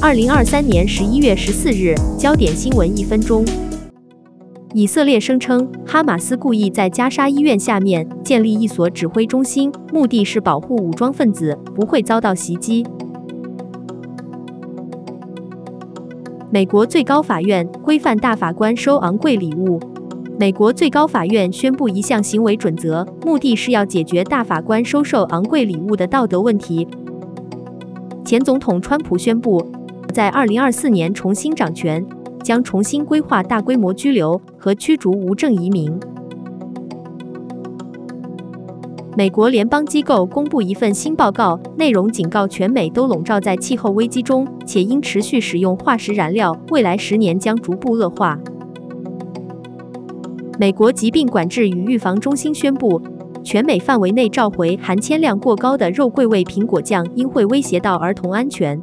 二零二三年十一月十四日，焦点新闻一分钟。以色列声称，哈马斯故意在加沙医院下面建立一所指挥中心，目的是保护武装分子不会遭到袭击。美国最高法院规范大法官收昂贵礼物。美国最高法院宣布一项行为准则，目的是要解决大法官收受昂贵礼物的道德问题。前总统川普宣布，在二零二四年重新掌权，将重新规划大规模居留和驱逐无证移民。美国联邦机构公布一份新报告，内容警告全美都笼罩在气候危机中，且因持续使用化石燃料，未来十年将逐步恶化。美国疾病管制与预防中心宣布，全美范围内召回含铅量过高的肉桂味苹果酱，因会威胁到儿童安全。